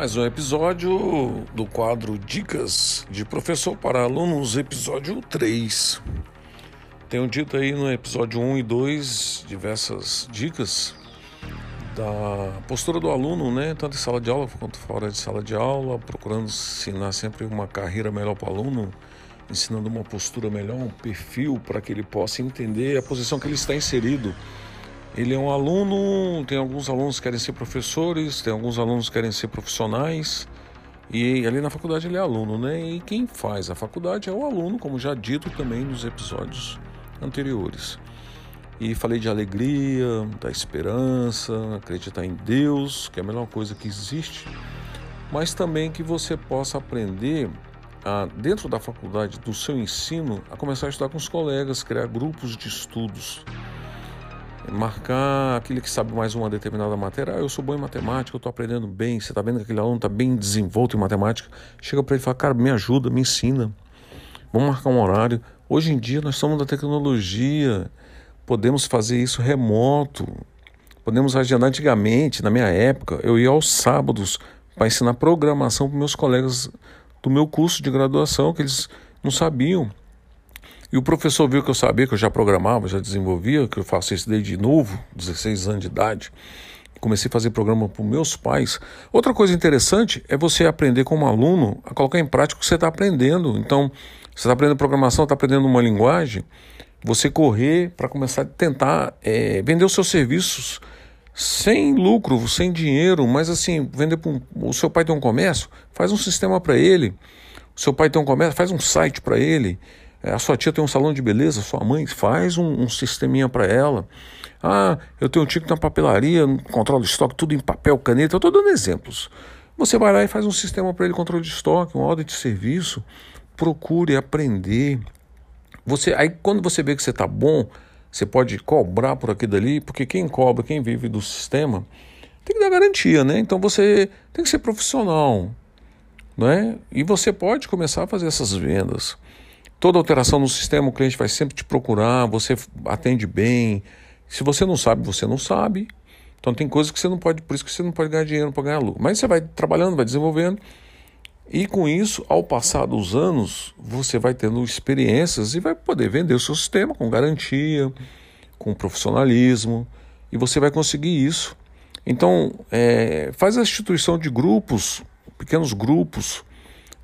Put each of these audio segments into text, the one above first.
Mais um episódio do quadro Dicas de Professor para Alunos, episódio 3. Tenho dito aí no episódio 1 e 2 diversas dicas da postura do aluno, né? Tanto em sala de aula quanto fora de sala de aula, procurando ensinar sempre uma carreira melhor para o aluno, ensinando uma postura melhor, um perfil para que ele possa entender a posição que ele está inserido ele é um aluno, tem alguns alunos que querem ser professores, tem alguns alunos que querem ser profissionais. E ali na faculdade ele é aluno, né? E quem faz a faculdade é o aluno, como já dito também nos episódios anteriores. E falei de alegria, da esperança, acreditar em Deus, que é a melhor coisa que existe, mas também que você possa aprender a, dentro da faculdade, do seu ensino, a começar a estudar com os colegas, criar grupos de estudos marcar aquele que sabe mais uma determinada matéria. Ah, eu sou bom em matemática, eu estou aprendendo bem. Você está vendo que aquele aluno está bem desenvolto em matemática. Chega para ele e fala: Cara, me ajuda, me ensina. Vamos marcar um horário. Hoje em dia nós estamos na tecnologia, podemos fazer isso remoto. Podemos agendar antigamente, na minha época, eu ia aos sábados para ensinar programação para meus colegas do meu curso de graduação, que eles não sabiam. E o professor viu que eu sabia, que eu já programava, já desenvolvia, que eu faço isso desde novo, 16 anos de idade. Comecei a fazer programa para meus pais. Outra coisa interessante é você aprender como aluno a colocar em prática o que você está aprendendo. Então, você está aprendendo programação, está aprendendo uma linguagem, você correr para começar a tentar é, vender os seus serviços sem lucro, sem dinheiro, mas assim, vender para um, o seu pai tem um comércio, faz um sistema para ele. O seu pai tem um comércio, faz um site para ele. É, a sua tia tem um salão de beleza, sua mãe faz um, um sisteminha para ela. Ah, eu tenho um tio que tem uma papelaria, controla estoque, tudo em papel, caneta. Eu estou dando exemplos. Você vai lá e faz um sistema para ele, controle de estoque, uma ordem de serviço. Procure aprender. Você, aí quando você vê que você está bom, você pode cobrar por aqui dali, porque quem cobra, quem vive do sistema, tem que dar garantia, né? Então você tem que ser profissional, não é? E você pode começar a fazer essas vendas. Toda alteração no sistema, o cliente vai sempre te procurar, você atende bem. Se você não sabe, você não sabe. Então tem coisas que você não pode, por isso que você não pode ganhar dinheiro para ganhar lucro. Mas você vai trabalhando, vai desenvolvendo. E com isso, ao passar dos anos, você vai tendo experiências e vai poder vender o seu sistema com garantia, com profissionalismo, e você vai conseguir isso. Então, é, faz a instituição de grupos, pequenos grupos,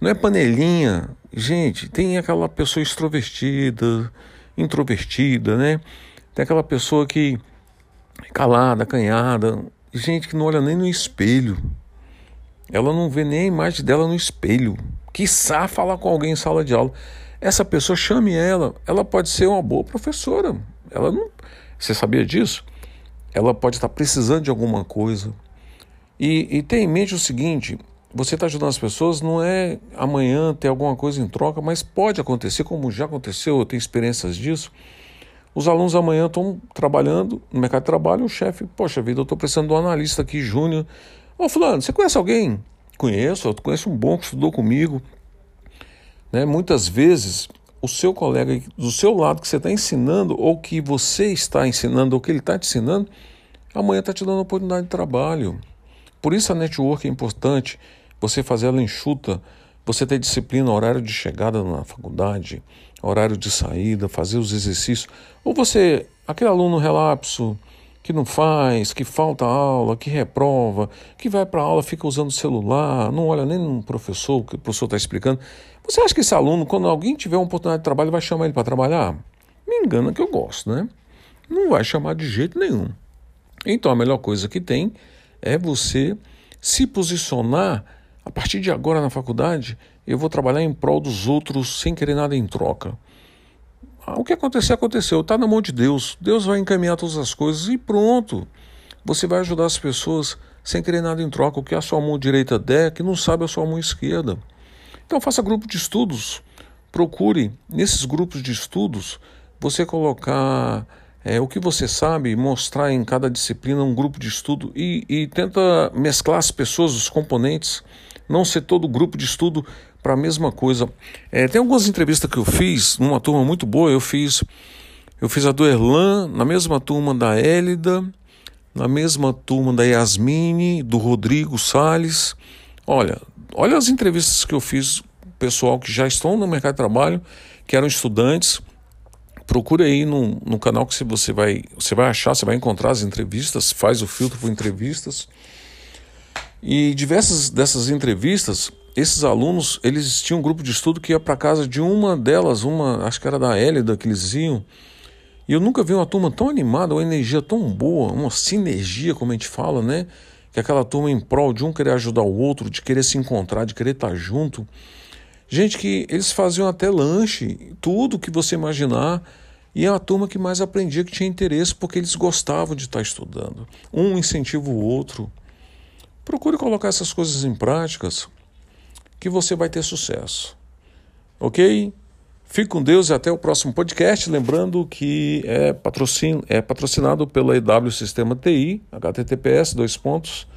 não é panelinha. Gente, tem aquela pessoa extrovertida, introvertida, né? Tem aquela pessoa que é calada, acanhada, gente que não olha nem no espelho. Ela não vê nem a imagem dela no espelho. Quiçá falar com alguém em sala de aula. Essa pessoa chame ela. Ela pode ser uma boa professora. Ela não. Você sabia disso? Ela pode estar precisando de alguma coisa. E, e tenha em mente o seguinte: você está ajudando as pessoas, não é amanhã ter alguma coisa em troca, mas pode acontecer, como já aconteceu, eu tenho experiências disso. Os alunos amanhã estão trabalhando no mercado de trabalho, o chefe, poxa vida, eu estou precisando de um analista aqui, júnior. Ô, Fulano, você conhece alguém? Conheço, eu conheço um bom que estudou comigo. Né? Muitas vezes, o seu colega do seu lado que você está ensinando, ou que você está ensinando, ou que ele está te ensinando, amanhã está te dando oportunidade de trabalho. Por isso a network é importante você fazer ela enxuta, você ter disciplina, horário de chegada na faculdade, horário de saída, fazer os exercícios. Ou você, aquele aluno relapso, que não faz, que falta aula, que reprova, que vai para aula, fica usando o celular, não olha nem no professor, que o professor está explicando. Você acha que esse aluno, quando alguém tiver uma oportunidade de trabalho, vai chamar ele para trabalhar? Me engana que eu gosto, né? Não vai chamar de jeito nenhum. Então a melhor coisa que tem é você se posicionar a partir de agora na faculdade, eu vou trabalhar em prol dos outros sem querer nada em troca. o que acontecer, aconteceu. Está na mão de Deus. Deus vai encaminhar todas as coisas e pronto. Você vai ajudar as pessoas sem querer nada em troca. O que a sua mão direita der, que não sabe a sua mão esquerda. Então faça grupo de estudos. Procure nesses grupos de estudos você colocar é, o que você sabe, mostrar em cada disciplina um grupo de estudo e, e tenta mesclar as pessoas, os componentes, não ser todo grupo de estudo para a mesma coisa. É, tem algumas entrevistas que eu fiz numa turma muito boa. Eu fiz, eu fiz a do Erlan na mesma turma da Hélida, na mesma turma da Yasmine, do Rodrigo Sales. Olha, olha as entrevistas que eu fiz pessoal que já estão no mercado de trabalho, que eram estudantes. Procure aí no, no canal que você vai, você vai achar, você vai encontrar as entrevistas, faz o filtro por entrevistas. E diversas dessas entrevistas esses alunos, eles tinham um grupo de estudo que ia para casa de uma delas, uma, acho que era da Hélida que eles iam. E eu nunca vi uma turma tão animada, uma energia tão boa, uma sinergia, como a gente fala, né? Que aquela turma em prol de um querer ajudar o outro, de querer se encontrar, de querer estar junto. Gente que eles faziam até lanche, tudo que você imaginar. E é a turma que mais aprendia, que tinha interesse, porque eles gostavam de estar estudando. Um incentiva o outro. Procure colocar essas coisas em práticas que você vai ter sucesso. Ok? Fique com Deus e até o próximo podcast. Lembrando que é, patrocin, é patrocinado pela EW Sistema TI, https, dois pontos,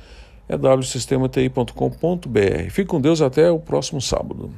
ewsistematI.com.br. Fique com Deus até o próximo sábado.